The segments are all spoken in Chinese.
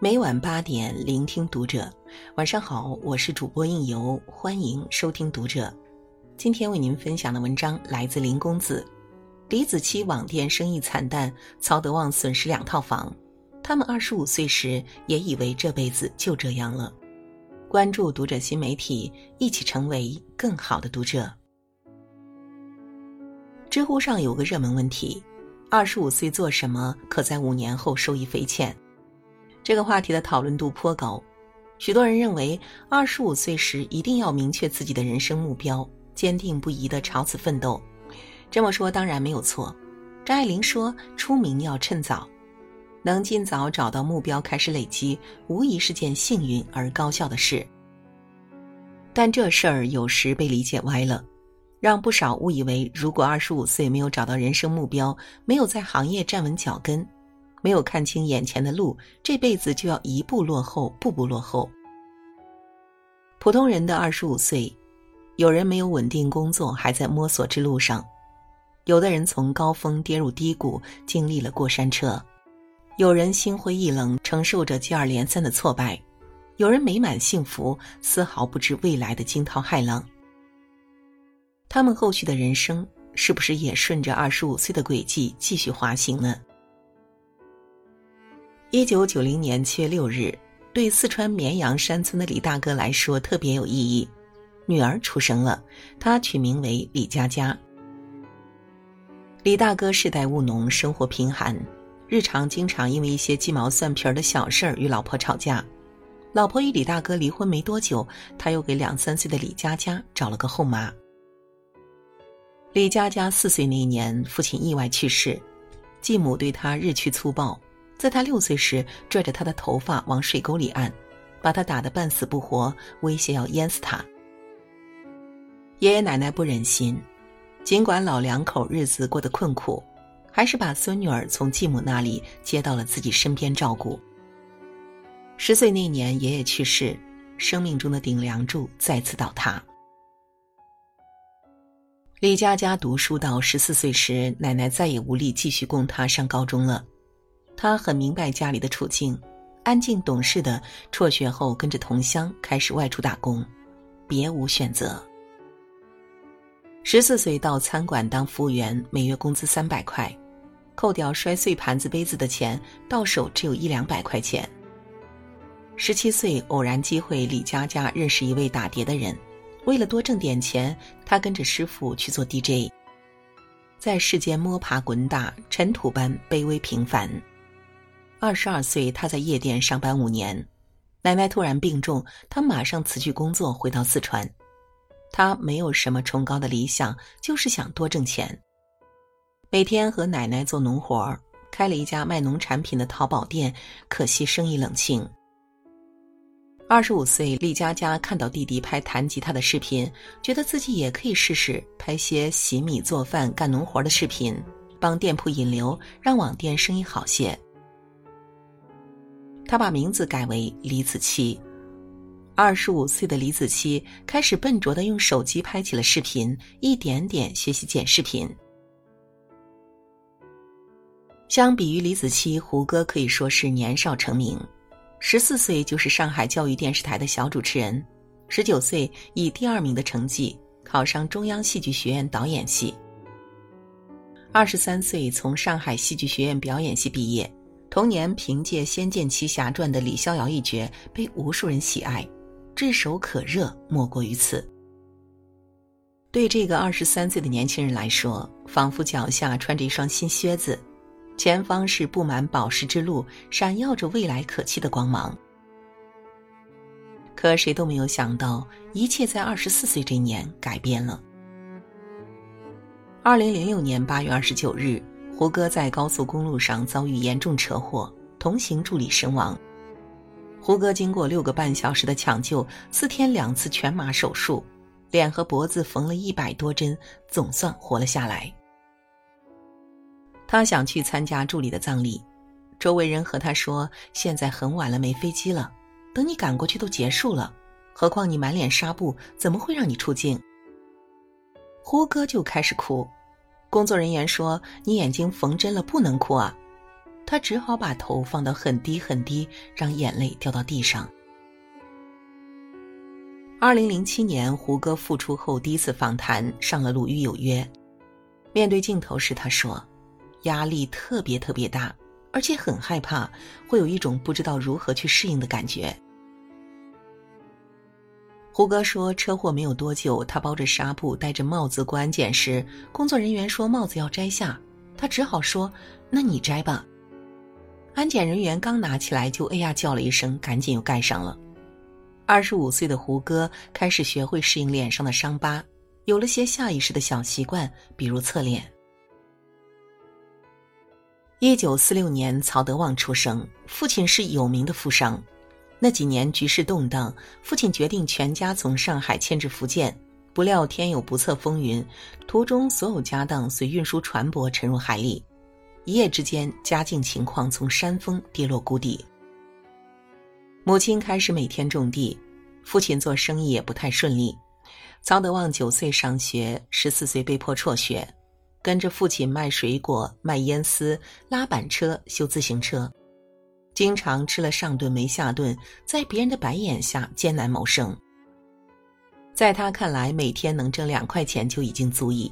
每晚八点，聆听读者。晚上好，我是主播应由，欢迎收听读者。今天为您分享的文章来自林公子。李子柒网店生意惨淡，曹德旺损失两套房。他们二十五岁时也以为这辈子就这样了。关注读者新媒体，一起成为更好的读者。知乎上有个热门问题：二十五岁做什么可在五年后受益匪浅？这个话题的讨论度颇高。许多人认为，二十五岁时一定要明确自己的人生目标，坚定不移的朝此奋斗。这么说当然没有错。张爱玲说：“出名要趁早。”能尽早找到目标，开始累积，无疑是件幸运而高效的事。但这事儿有时被理解歪了，让不少误以为，如果二十五岁没有找到人生目标，没有在行业站稳脚跟，没有看清眼前的路，这辈子就要一步落后，步步落后。普通人的二十五岁，有人没有稳定工作，还在摸索之路上；有的人从高峰跌入低谷，经历了过山车。有人心灰意冷，承受着接二连三的挫败；有人美满幸福，丝毫不知未来的惊涛骇浪。他们后续的人生是不是也顺着二十五岁的轨迹继续滑行呢？一九九零年七月六日，对四川绵阳山村的李大哥来说特别有意义，女儿出生了，他取名为李佳佳。李大哥世代务农，生活贫寒。日常经常因为一些鸡毛蒜皮的小事儿与老婆吵架，老婆与李大哥离婚没多久，他又给两三岁的李佳佳找了个后妈。李佳佳四岁那年，父亲意外去世，继母对他日趋粗暴，在他六岁时拽着他的头发往水沟里按，把他打得半死不活，威胁要淹死他。爷爷奶奶不忍心，尽管老两口日子过得困苦。还是把孙女儿从继母那里接到了自己身边照顾。十岁那年，爷爷去世，生命中的顶梁柱再次倒塌。李佳佳读书到十四岁时，奶奶再也无力继续供她上高中了。他很明白家里的处境，安静懂事的辍学后跟着同乡开始外出打工，别无选择。十四岁到餐馆当服务员，每月工资三百块。扣掉摔碎盘子杯子的钱，到手只有一两百块钱。十七岁偶然机会，李佳佳认识一位打碟的人，为了多挣点钱，他跟着师傅去做 DJ，在世间摸爬滚打，尘土般卑微平凡。二十二岁，他在夜店上班五年，奶奶突然病重，他马上辞去工作，回到四川。他没有什么崇高的理想，就是想多挣钱。每天和奶奶做农活儿，开了一家卖农产品的淘宝店，可惜生意冷清。二十五岁，李佳佳看到弟弟拍弹吉他的视频，觉得自己也可以试试拍些洗米、做饭、干农活的视频，帮店铺引流，让网店生意好些。他把名字改为李子柒。二十五岁的李子柒开始笨拙的用手机拍起了视频，一点点学习剪视频。相比于李子柒，胡歌可以说是年少成名。十四岁就是上海教育电视台的小主持人，十九岁以第二名的成绩考上中央戏剧学院导演系。二十三岁从上海戏剧学院表演系毕业，同年凭借《仙剑奇侠传》的李逍遥一角被无数人喜爱，炙手可热莫过于此。对这个二十三岁的年轻人来说，仿佛脚下穿着一双新靴子。前方是布满宝石之路，闪耀着未来可期的光芒。可谁都没有想到，一切在二十四岁这年改变了。二零零六年八月二十九日，胡歌在高速公路上遭遇严重车祸，同行助理身亡。胡歌经过六个半小时的抢救，四天两次全麻手术，脸和脖子缝了一百多针，总算活了下来。他想去参加助理的葬礼，周围人和他说：“现在很晚了，没飞机了，等你赶过去都结束了。何况你满脸纱布，怎么会让你出镜？”胡歌就开始哭，工作人员说：“你眼睛缝针了，不能哭啊。”他只好把头放到很低很低，让眼泪掉到地上。二零零七年，胡歌复出后第一次访谈，上了《鲁豫有约》。面对镜头时，他说：“压力特别特别大，而且很害怕，会有一种不知道如何去适应的感觉。”胡歌说：“车祸没有多久，他包着纱布，戴着帽子过安检时，工作人员说帽子要摘下，他只好说：‘那你摘吧。’安检人员刚拿起来，就哎呀叫了一声，赶紧又盖上了。”二十五岁的胡歌开始学会适应脸上的伤疤，有了些下意识的小习惯，比如侧脸。一九四六年，曹德旺出生，父亲是有名的富商。那几年局势动荡，父亲决定全家从上海迁至福建，不料天有不测风云，途中所有家当随运输船舶沉入海里，一夜之间家境情况从山峰跌落谷底。母亲开始每天种地，父亲做生意也不太顺利。曹德旺九岁上学，十四岁被迫辍学，跟着父亲卖水果、卖烟丝、拉板车、修自行车，经常吃了上顿没下顿，在别人的白眼下艰难谋生。在他看来，每天能挣两块钱就已经足矣，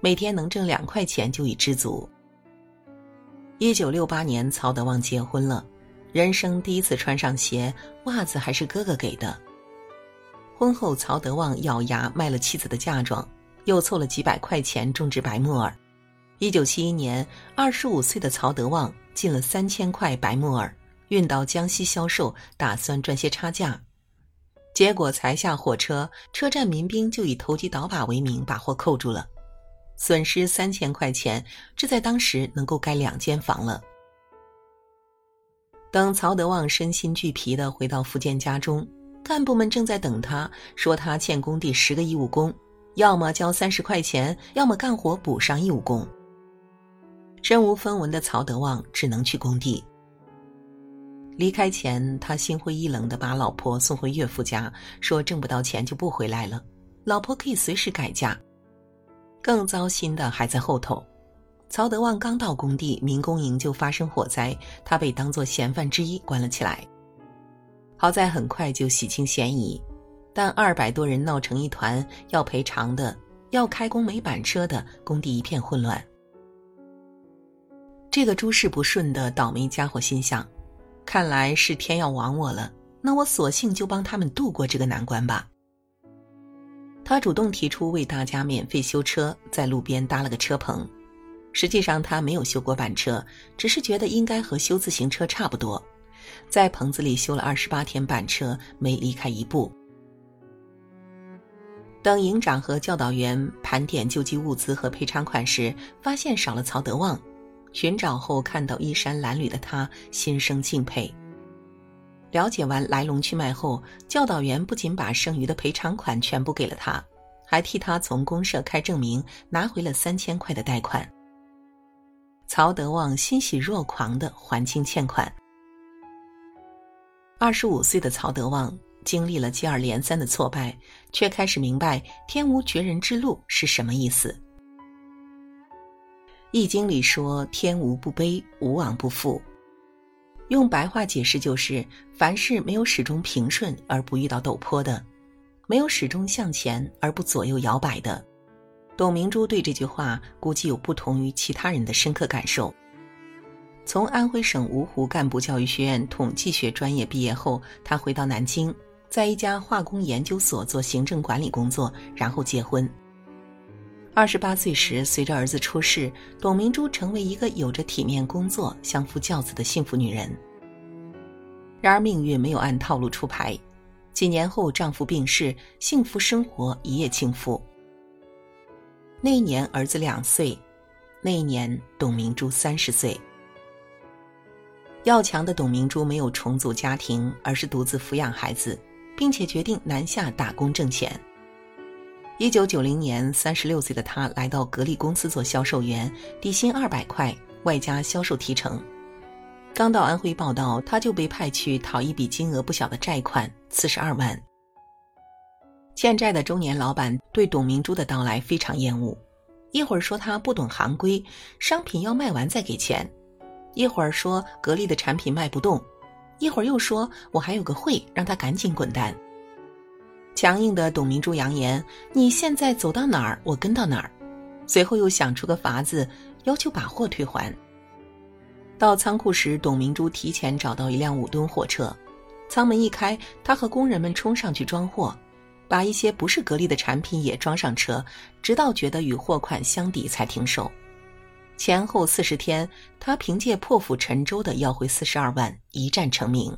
每天能挣两块钱就已知足。一九六八年，曹德旺结婚了。人生第一次穿上鞋，袜子还是哥哥给的。婚后，曹德旺咬牙卖了妻子的嫁妆，又凑了几百块钱种植白木耳。一九七一年，二十五岁的曹德旺进了三千块白木耳，运到江西销售，打算赚些差价。结果才下火车，车站民兵就以投机倒把为名把货扣住了，损失三千块钱，这在当时能够盖两间房了。等曹德旺身心俱疲的回到福建家中，干部们正在等他，说他欠工地十个义务工，要么交三十块钱，要么干活补上义务工。身无分文的曹德旺只能去工地。离开前，他心灰意冷的把老婆送回岳父家，说挣不到钱就不回来了，老婆可以随时改嫁。更糟心的还在后头。曹德旺刚到工地，民工营就发生火灾，他被当作嫌犯之一关了起来。好在很快就洗清嫌疑，但二百多人闹成一团，要赔偿的，要开工没板车的，工地一片混乱。这个诸事不顺的倒霉家伙心想：看来是天要亡我了，那我索性就帮他们度过这个难关吧。他主动提出为大家免费修车，在路边搭了个车棚。实际上他没有修过板车，只是觉得应该和修自行车差不多，在棚子里修了二十八天板车，没离开一步。等营长和教导员盘点救济物资和赔偿款时，发现少了曹德旺。寻找后看到衣衫褴褛的他，心生敬佩。了解完来龙去脉后，教导员不仅把剩余的赔偿款全部给了他，还替他从公社开证明，拿回了三千块的贷款。曹德旺欣喜若狂的还清欠款。二十五岁的曹德旺经历了接二连三的挫败，却开始明白“天无绝人之路”是什么意思。《易经》里说：“天无不悲，无往不复。”用白话解释就是：凡事没有始终平顺而不遇到陡坡的，没有始终向前而不左右摇摆的。董明珠对这句话估计有不同于其他人的深刻感受。从安徽省芜湖干部教育学院统计学专业毕业后，他回到南京，在一家化工研究所做行政管理工作，然后结婚。二十八岁时，随着儿子出世，董明珠成为一个有着体面工作、相夫教子的幸福女人。然而命运没有按套路出牌，几年后丈夫病逝，幸福生活一夜倾覆。那一年儿子两岁，那一年董明珠三十岁。要强的董明珠没有重组家庭，而是独自抚养孩子，并且决定南下打工挣钱。一九九零年，三十六岁的他来到格力公司做销售员，底薪二百块，外加销售提成。刚到安徽报道，他就被派去讨一笔金额不小的债款，四十二万。欠债的中年老板对董明珠的到来非常厌恶，一会儿说他不懂行规，商品要卖完再给钱；一会儿说格力的产品卖不动，一会儿又说我还有个会，让他赶紧滚蛋。强硬的董明珠扬言：“你现在走到哪儿，我跟到哪儿。”随后又想出个法子，要求把货退还。到仓库时，董明珠提前找到一辆五吨货车，舱门一开，他和工人们冲上去装货，把一些不是格力的产品也装上车，直到觉得与货款相抵才停手。前后四十天，他凭借破釜沉舟的要回四十二万，一战成名。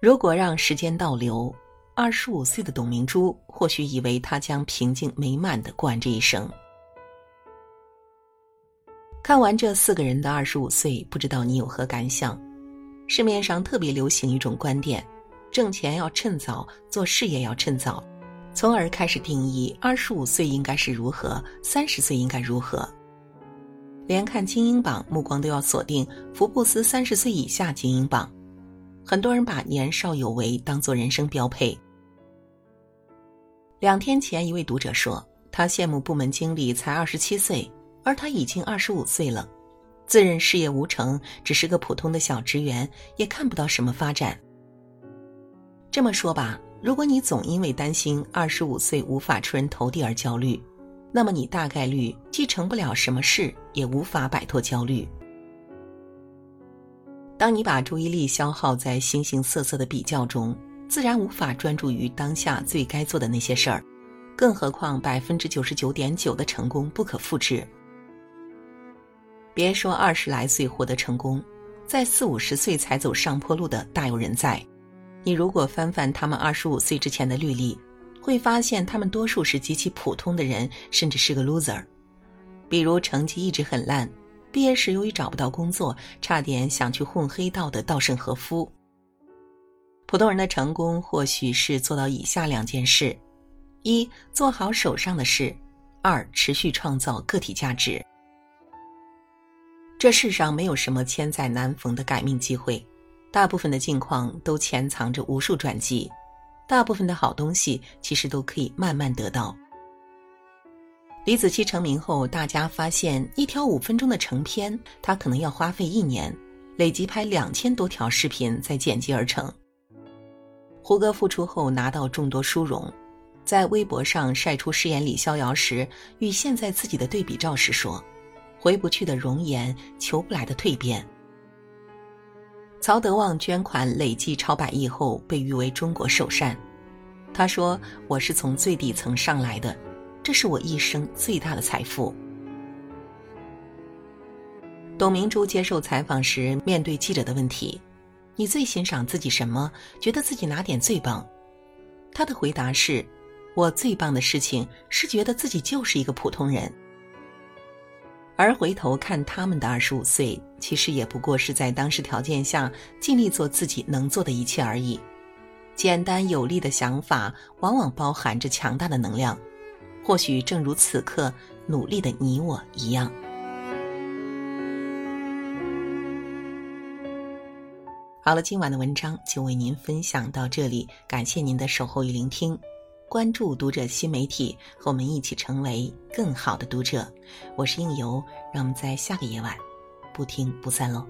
如果让时间倒流，二十五岁的董明珠或许以为她将平静美满的过完这一生。看完这四个人的二十五岁，不知道你有何感想？市面上特别流行一种观点：挣钱要趁早，做事业要趁早，从而开始定义二十五岁应该是如何，三十岁应该如何。连看精英榜，目光都要锁定福布斯三十岁以下精英榜。很多人把年少有为当做人生标配。两天前，一位读者说，他羡慕部门经理才二十七岁，而他已经二十五岁了，自认事业无成，只是个普通的小职员，也看不到什么发展。这么说吧，如果你总因为担心二十五岁无法出人头地而焦虑，那么你大概率既成不了什么事，也无法摆脱焦虑。当你把注意力消耗在形形色色的比较中，自然无法专注于当下最该做的那些事儿。更何况百分之九十九点九的成功不可复制。别说二十来岁获得成功，在四五十岁才走上坡路的大有人在。你如果翻翻他们二十五岁之前的履历，会发现他们多数是极其普通的人，甚至是个 loser。比如成绩一直很烂。毕业时，由于找不到工作，差点想去混黑道的稻盛和夫。普通人的成功，或许是做到以下两件事：一、做好手上的事；二、持续创造个体价值。这世上没有什么千载难逢的改命机会，大部分的境况都潜藏着无数转机，大部分的好东西其实都可以慢慢得到。李子柒成名后，大家发现一条五分钟的成片，他可能要花费一年，累计拍两千多条视频再剪辑而成。胡歌复出后拿到众多殊荣，在微博上晒出饰演李逍遥时与现在自己的对比照时说：“回不去的容颜，求不来的蜕变。”曹德旺捐款累计超百亿后被誉为中国首善，他说：“我是从最底层上来的。”这是我一生最大的财富。董明珠接受采访时，面对记者的问题：“你最欣赏自己什么？觉得自己哪点最棒？”她的回答是：“我最棒的事情是觉得自己就是一个普通人。”而回头看他们的二十五岁，其实也不过是在当时条件下尽力做自己能做的一切而已。简单有力的想法，往往包含着强大的能量。或许正如此刻努力的你我一样。好了，今晚的文章就为您分享到这里，感谢您的守候与聆听。关注读者新媒体，和我们一起成为更好的读者。我是应由，让我们在下个夜晚不听不散喽。